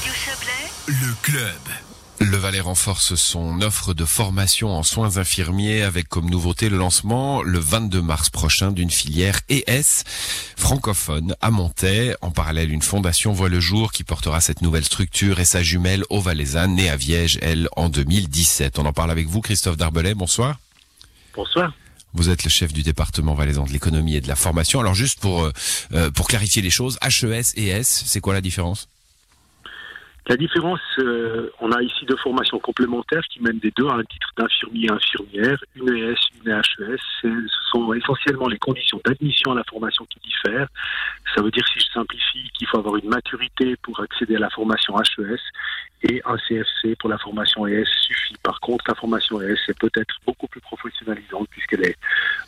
Radio Chablais, Le club. Le Valais renforce son offre de formation en soins infirmiers avec comme nouveauté le lancement le 22 mars prochain d'une filière ES francophone à Montaix. En parallèle, une fondation voit le jour qui portera cette nouvelle structure et sa jumelle au Valaisanne, née à Viège, elle, en 2017. On en parle avec vous, Christophe Darbelay. Bonsoir. Bonsoir. Vous êtes le chef du département valaisan de l'économie et de la formation. Alors juste pour euh, euh, pour clarifier les choses, HES et ES, c'est quoi la différence? La différence, euh, on a ici deux formations complémentaires qui mènent des deux à un titre d'infirmier et infirmière, une ES, une HES. C'est- Ce sont essentiellement les conditions d'admission à la formation qui diffèrent. Ça veut dire, si je simplifie, qu'il faut avoir une maturité pour accéder à la formation HES et un CFC pour la formation ES suffit. Par contre, la formation ES est peut-être beaucoup plus professionnalisante puisqu'elle est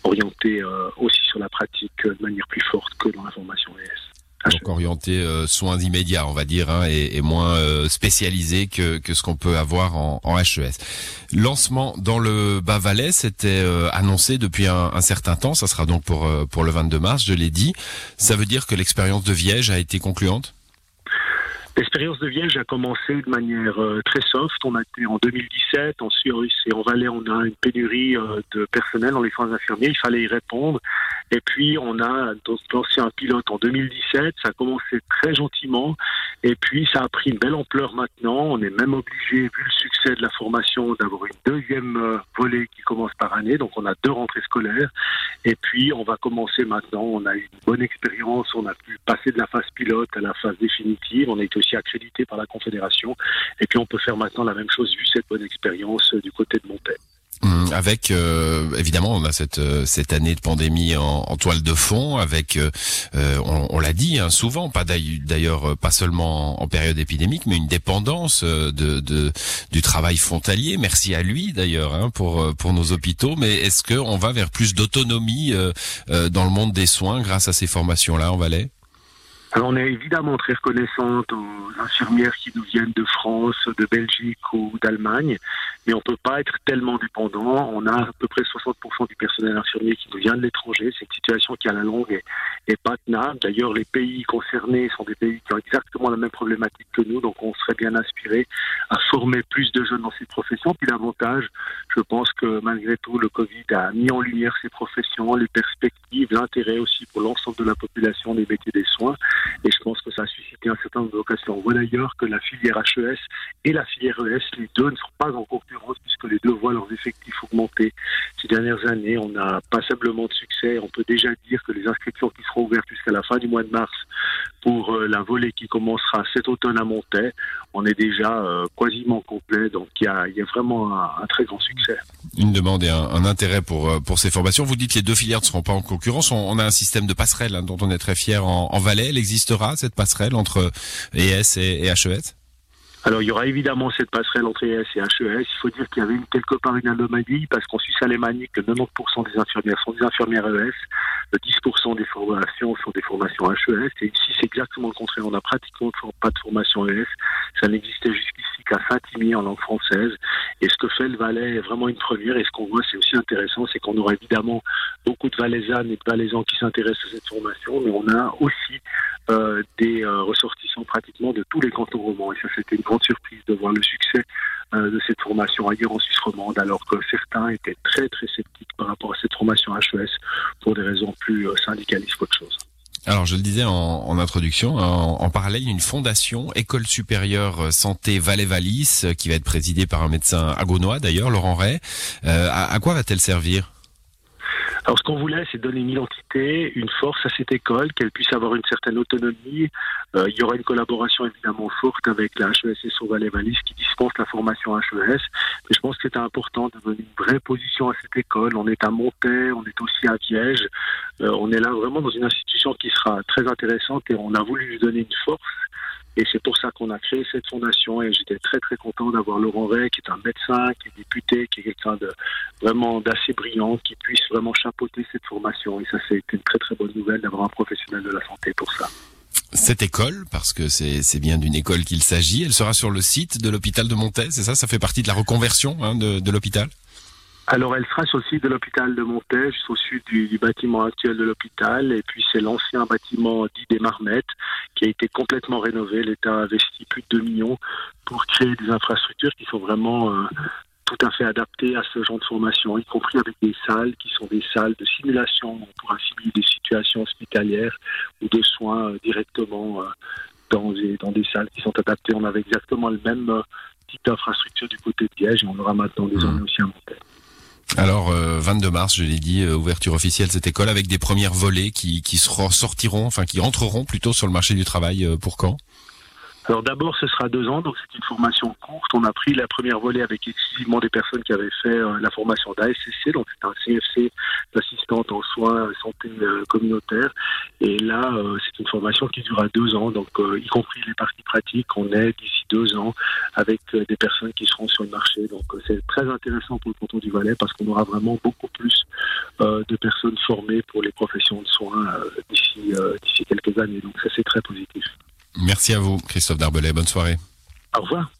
orientée euh, aussi sur la pratique euh, de manière plus forte que dans la formation E. Donc orienté euh, soins immédiats, on va dire, hein, et, et moins euh, spécialisé que, que ce qu'on peut avoir en, en HES. Lancement dans le Bas-Valais, c'était euh, annoncé depuis un, un certain temps. Ça sera donc pour euh, pour le 22 mars, je l'ai dit. Ça veut dire que l'expérience de Viège a été concluante? L'expérience de Viège a commencé de manière euh, très soft. On a été en 2017, en Suisse et en Valais, on a une pénurie euh, de personnel dans les soins infirmiers. Il fallait y répondre. Et puis, on a lancé un pilote en 2017. Ça a commencé très gentiment. Et puis, ça a pris une belle ampleur maintenant. On est même obligé, vu le succès de la formation, d'avoir une deuxième euh, volée qui commence par année. Donc, on a deux rentrées scolaires. Et puis, on va commencer maintenant. On a eu une bonne expérience. On a pu passer de la phase pilote à la phase définitive. On a aussi accrédité par la Confédération. Et puis, on peut faire maintenant la même chose vu cette bonne expérience euh, du côté de Montaigne. Hum, Avec euh, évidemment, on a cette euh, cette année de pandémie en, toile de fond. Avec, on, l'a dit hein, souvent, pas d'ailleurs pas seulement en période épidémique, mais une dépendance de, du travail frontalier. Merci à lui d'ailleurs hein, pour pour nos hôpitaux. Mais est-ce que on va vers plus d'autonomie dans le monde des soins grâce à ces formations là en Valais? Alors, on est évidemment très reconnaissante aux infirmières qui nous viennent de France, de Belgique ou d'Allemagne, mais on peut pas être tellement dépendant. On a à peu près 60% du personnel infirmier qui nous vient de l'étranger. C'est une situation qui, à la longue, est, pas tenable. D'ailleurs, les pays concernés sont des pays qui ont exactement la même problématique que nous, donc on serait bien inspiré à former plus de jeunes dans ces professions. Puis l'avantage, je pense que malgré tout, le Covid a mis en lumière ces professions, les perspectives, l'intérêt aussi pour l'ensemble de la population des métiers des soins. Et je pense que ça a suscité un certain nombre de. On voit d'ailleurs que la filière HES et la filière ES, les deux ne sont pas en puisque les deux voient leurs effectifs augmenter. Ces dernières années, on a passablement de succès. On peut déjà dire que les inscriptions qui seront ouvertes jusqu'à la fin du mois de mars pour euh, la volée qui commencera cet automne à Montaix, on est déjà euh, quasiment complet. Donc il y a, vraiment un, très grand succès. Une demande et un, intérêt pour euh, pour ces formations. Vous dites que les deux filières ne seront pas en concurrence. On, a un système de passerelle hein, dont on est très fier en, Valais. Elle existera cette passerelle entre ES et, et HES Alors, il y aura évidemment cette passerelle entre ES et HES. Il faut dire qu'il y avait une, quelque part une anomalie parce qu'en Suisse alémanique, 90% des infirmières sont des infirmières ES, 10% des formations sont des formations HES. Et ici, c'est exactement le contraire. On n'a pratiquement pas de formation ES. Ça n'existait jusqu'ici qu'à Saint-Imier en langue française. Et ce que fait le Valais est vraiment une première. Et ce qu'on voit, c'est aussi intéressant, c'est qu'on aura évidemment beaucoup de Valaisannes et de Valaisans qui s'intéressent à cette formation, mais on a aussi euh, des euh, ressortissants pratiquement de tous les cantons romans. Et ça, c'était une grande surprise de voir le succès euh, de cette formation ailleurs en Suisse romande, alors que certains étaient très très sceptiques par rapport à cette formation HES pour des raisons plus syndicalistes qu'autre chose. Alors, je le disais en, en introduction, en, en parallèle, une fondation, École supérieure santé Valais-Valis, euh, qui va être présidée par un médecin agonois d'ailleurs, Laurent Ray. À quoi va-t-elle servir? Alors, ce qu'on voulait, c'est donner une identité, une force à cette école, qu'elle puisse avoir une certaine autonomie. Euh, il y aura une collaboration évidemment forte avec la HES et son Valais Valis qui dispense la formation HES. Mais je pense que c'était important de donner une vraie position à cette école. On est à Montaix, on est aussi à Viège. Euh, on est là vraiment dans une institution qui sera très intéressante et on a voulu lui donner une force. Et c'est pour ça qu'on a créé cette fondation et j'étais très très content d'avoir Laurent Ray, qui est un médecin, qui est député, qui est quelqu'un de vraiment d'assez brillant, qui puisse vraiment chapeauter cette formation. Et ça, c'est une très très bonne nouvelle d'avoir un professionnel de la santé pour ça. Cette école, parce que c'est bien d'une école qu'il s'agit, elle sera sur le site de l'hôpital de Montaix, c'est ça? Ça fait partie de la reconversion hein, de l'hôpital? Alors, elle sera sur le site de l'hôpital de Montaigne, au sud du, bâtiment actuel de l'hôpital. Et puis, c'est l'ancien bâtiment dit des Marmettes qui a été complètement rénové. L'État a investi plus de 2 millions pour créer des infrastructures qui sont vraiment euh, tout à fait adaptées à ce genre de formation, y compris avec des salles qui sont des salles de simulation pour simuler des situations hospitalières ou de soins euh, directement euh, dans, des, dans des salles qui sont adaptées. On avait exactement le même type d'infrastructure du côté de Liège et on aura maintenant désormais mmh. aussi à Montaigne. Alors, 22 euh, mars, je l'ai dit, euh, ouverture officielle cette école avec des premières volées qui, qui sortiront, enfin qui entreront plutôt sur le marché du travail euh, pour quand? Alors d'abord, ce sera deux ans, donc c'est une formation courte. On a pris la première volée avec exclusivement des personnes qui avaient fait euh, la formation d'ASCC, donc c'est un CFC d'assistante en soins santé communautaire. Et là, euh, c'est une formation qui durera deux ans, donc y compris les parties pratiques, on est d'ici deux ans avec des personnes qui seront sur le marché. Donc c'est très intéressant pour le canton du Valais parce qu'on aura vraiment beaucoup plus de personnes formées pour les professions de soins d'ici d'ici quelques années. Donc ça c'est très positif. Merci à vous, Christophe Darbelet. Bonne soirée. Au revoir.